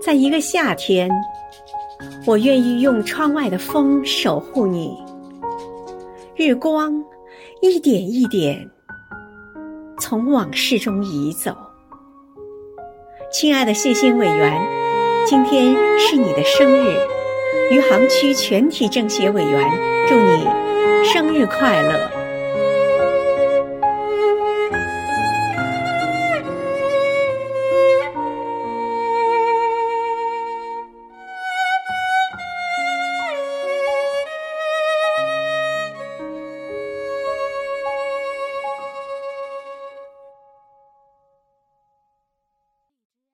在一个夏天，我愿意用窗外的风守护你。日光一点一点。从往事中移走。亲爱的谢欣委员，今天是你的生日，余杭区全体政协委员，祝你生日快乐。